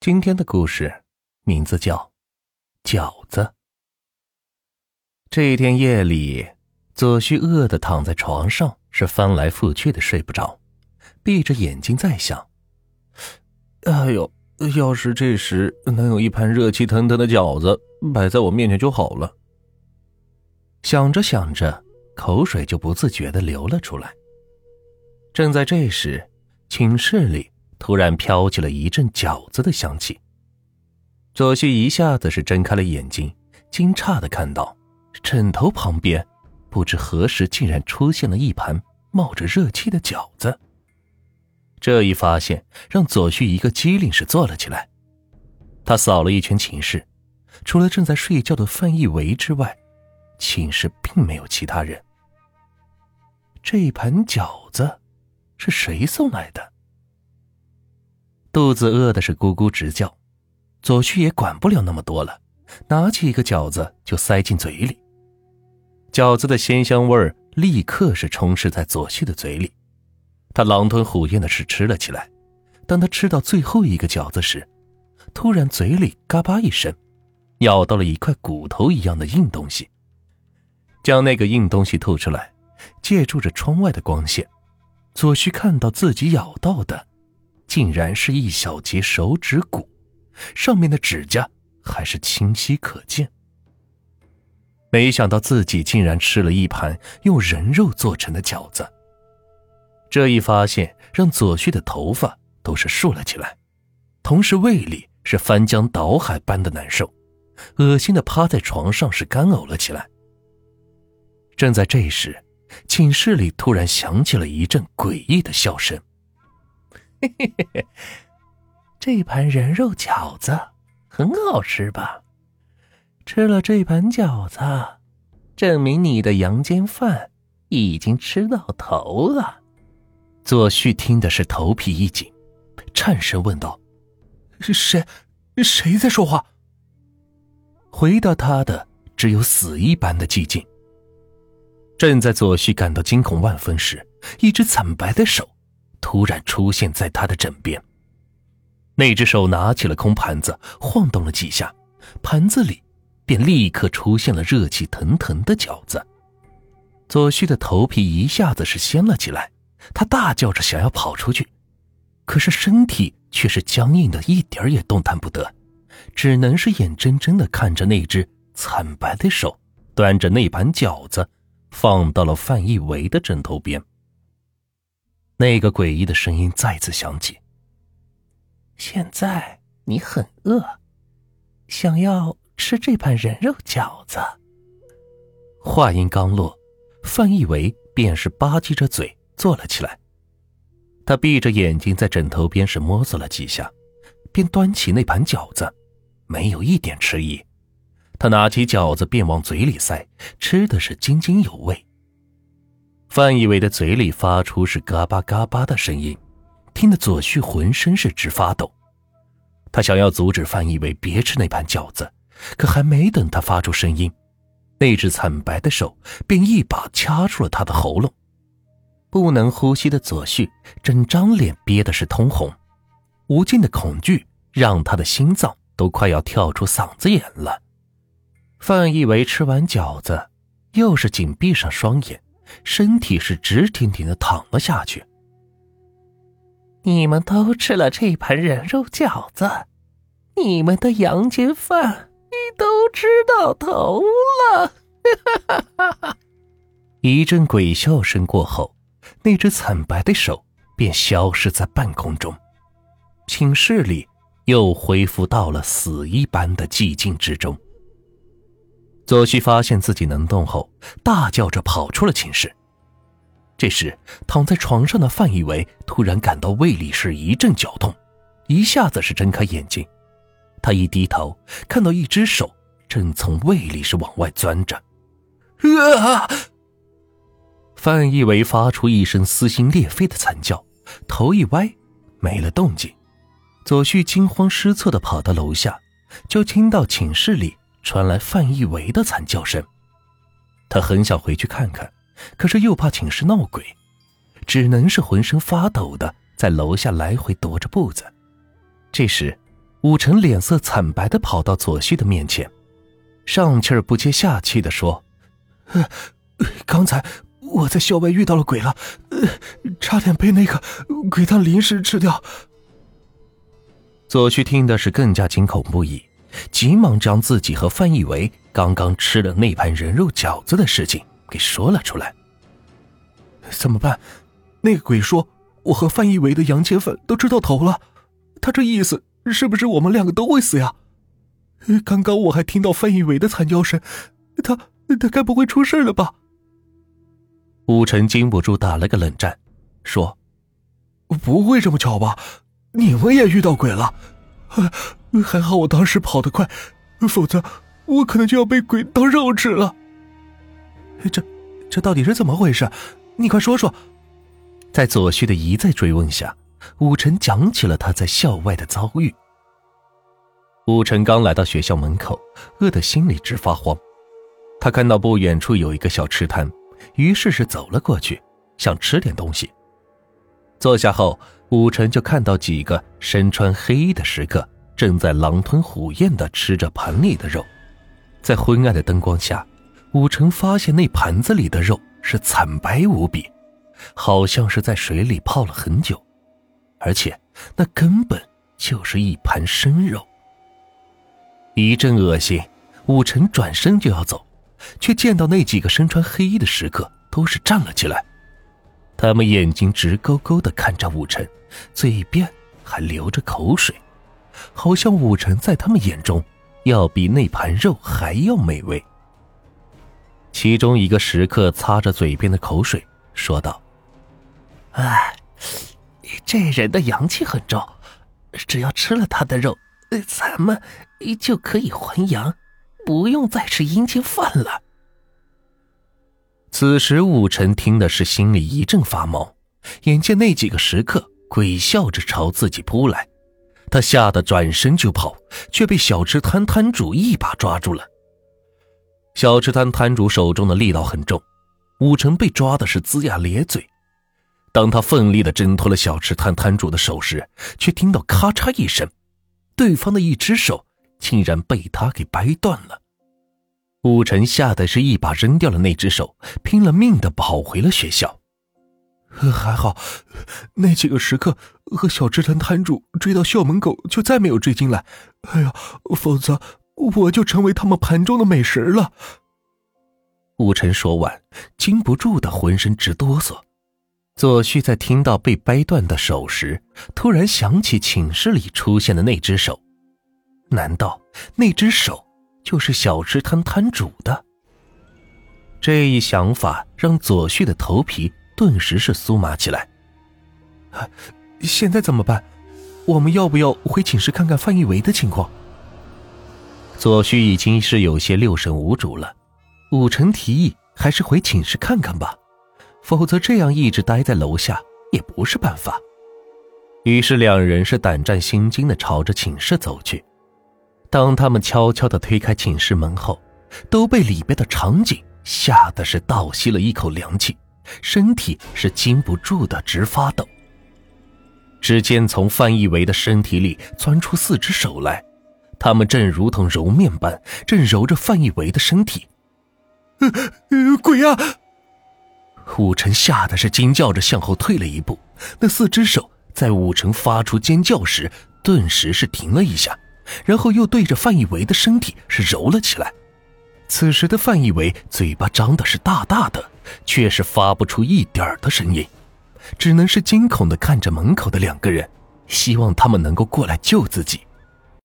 今天的故事名字叫《饺子》。这一天夜里，左旭饿的躺在床上，是翻来覆去的睡不着，闭着眼睛在想：“哎呦，要是这时能有一盘热气腾腾的饺子摆在我面前就好了。”想着想着，口水就不自觉的流了出来。正在这时，寝室里。突然飘起了一阵饺子的香气。左旭一下子是睁开了眼睛，惊诧的看到枕头旁边，不知何时竟然出现了一盘冒着热气的饺子。这一发现让左旭一个机灵是坐了起来，他扫了一圈寝室，除了正在睡觉的范一维之外，寝室并没有其他人。这盘饺子是谁送来的？肚子饿的是咕咕直叫，左旭也管不了那么多了，拿起一个饺子就塞进嘴里。饺子的鲜香味儿立刻是充斥在左旭的嘴里，他狼吞虎咽的是吃了起来。当他吃到最后一个饺子时，突然嘴里嘎巴一声，咬到了一块骨头一样的硬东西，将那个硬东西吐出来，借助着窗外的光线，左旭看到自己咬到的。竟然是一小节手指骨，上面的指甲还是清晰可见。没想到自己竟然吃了一盘用人肉做成的饺子。这一发现让左旭的头发都是竖了起来，同时胃里是翻江倒海般的难受，恶心的趴在床上是干呕了起来。正在这时，寝室里突然响起了一阵诡异的笑声。嘿嘿嘿嘿，这盘人肉饺子很好吃吧？吃了这盘饺子，证明你的阳间饭已经吃到头了。左旭听的是头皮一紧，颤声问道：“是谁？谁在说话？”回答他的只有死一般的寂静。正在左旭感到惊恐万分时，一只惨白的手。突然出现在他的枕边，那只手拿起了空盘子，晃动了几下，盘子里便立刻出现了热气腾腾的饺子。左旭的头皮一下子是掀了起来，他大叫着想要跑出去，可是身体却是僵硬的，一点也动弹不得，只能是眼睁睁的看着那只惨白的手端着那盘饺子，放到了范一维的枕头边。那个诡异的声音再次响起。现在你很饿，想要吃这盘人肉饺子。话音刚落，范一维便是吧唧着嘴坐了起来。他闭着眼睛在枕头边是摸索了几下，便端起那盘饺子，没有一点迟疑。他拿起饺子便往嘴里塞，吃的是津津有味。范以为的嘴里发出是嘎巴嘎巴的声音，听得左旭浑身是直发抖。他想要阻止范以为别吃那盘饺子，可还没等他发出声音，那只惨白的手便一把掐住了他的喉咙。不能呼吸的左旭整张脸憋的是通红，无尽的恐惧让他的心脏都快要跳出嗓子眼了。范一伟吃完饺子，又是紧闭上双眼。身体是直挺挺的躺了下去。你们都吃了这盘人肉饺子，你们的阳间饭你都吃到头了！哈哈哈！一阵鬼笑声过后，那只惨白的手便消失在半空中，寝室里又恢复到了死一般的寂静之中。左旭发现自己能动后，大叫着跑出了寝室。这时，躺在床上的范以为突然感到胃里是一阵绞痛，一下子是睁开眼睛。他一低头，看到一只手正从胃里是往外钻着。啊！范以为发出一声撕心裂肺的惨叫，头一歪，没了动静。左旭惊慌失措的跑到楼下，就听到寝室里。传来范一维的惨叫声，他很想回去看看，可是又怕寝室闹鬼，只能是浑身发抖的在楼下来回踱着步子。这时，武晨脸色惨白的跑到左旭的面前，上气儿不接下气的说：“刚才我在校外遇到了鬼了，差点被那个鬼当零食吃掉。”左旭听的是更加惊恐不已，急忙将自己和范一维刚刚吃的那盘人肉饺子的事情给说了出来。怎么办？那个鬼说我和范一维的洋切粉都吃到头了，他这意思。是不是我们两个都会死呀？刚刚我还听到范一伟的惨叫声，他他该不会出事了吧？武晨禁不住打了个冷战，说：“不会这么巧吧？你们也遇到鬼了？还好我当时跑得快，否则我可能就要被鬼当肉吃了。这这到底是怎么回事？你快说说。”在左旭的一再追问下。武晨讲起了他在校外的遭遇。武晨刚来到学校门口，饿得心里直发慌。他看到不远处有一个小吃摊，于是是走了过去，想吃点东西。坐下后，武晨就看到几个身穿黑衣的食客正在狼吞虎咽地吃着盘里的肉。在昏暗的灯光下，武晨发现那盘子里的肉是惨白无比，好像是在水里泡了很久。而且，那根本就是一盘生肉。一阵恶心，武晨转身就要走，却见到那几个身穿黑衣的食客都是站了起来，他们眼睛直勾勾的看着武晨，嘴边还流着口水，好像武晨在他们眼中要比那盘肉还要美味。其中一个食客擦着嘴边的口水，说道：“哎。”这人的阳气很重，只要吃了他的肉，咱们就可以还阳，不用再吃阴间饭了。此时，武臣听的是心里一阵发毛，眼见那几个食客鬼笑着朝自己扑来，他吓得转身就跑，却被小吃摊摊主一把抓住了。小吃摊摊主手中的力道很重，武臣被抓的是龇牙咧嘴。当他奋力的挣脱了小吃摊摊主的手时，却听到咔嚓一声，对方的一只手竟然被他给掰断了。武晨吓得是一把扔掉了那只手，拼了命的跑回了学校。还好，那几个食客和小吃摊摊主追到校门口就再没有追进来。哎呀，否则我就成为他们盘中的美食了。武晨说完，禁不住的浑身直哆嗦。左旭在听到被掰断的手时，突然想起寝室里出现的那只手，难道那只手就是小吃摊摊主的？这一想法让左旭的头皮顿时是酥麻起来。现在怎么办？我们要不要回寝室看看范一维的情况？左旭已经是有些六神无主了。武成提议，还是回寝室看看吧。否则，这样一直待在楼下也不是办法。于是，两人是胆战心惊的朝着寝室走去。当他们悄悄的推开寝室门后，都被里边的场景吓得是倒吸了一口凉气，身体是禁不住的直发抖。只见从范一维的身体里钻出四只手来，他们正如同揉面般，正揉着范一维的身体。呃呃鬼啊！武成吓得是惊叫着向后退了一步，那四只手在武成发出尖叫时，顿时是停了一下，然后又对着范一维的身体是揉了起来。此时的范一维嘴巴张的是大大的，却是发不出一点的声音，只能是惊恐的看着门口的两个人，希望他们能够过来救自己。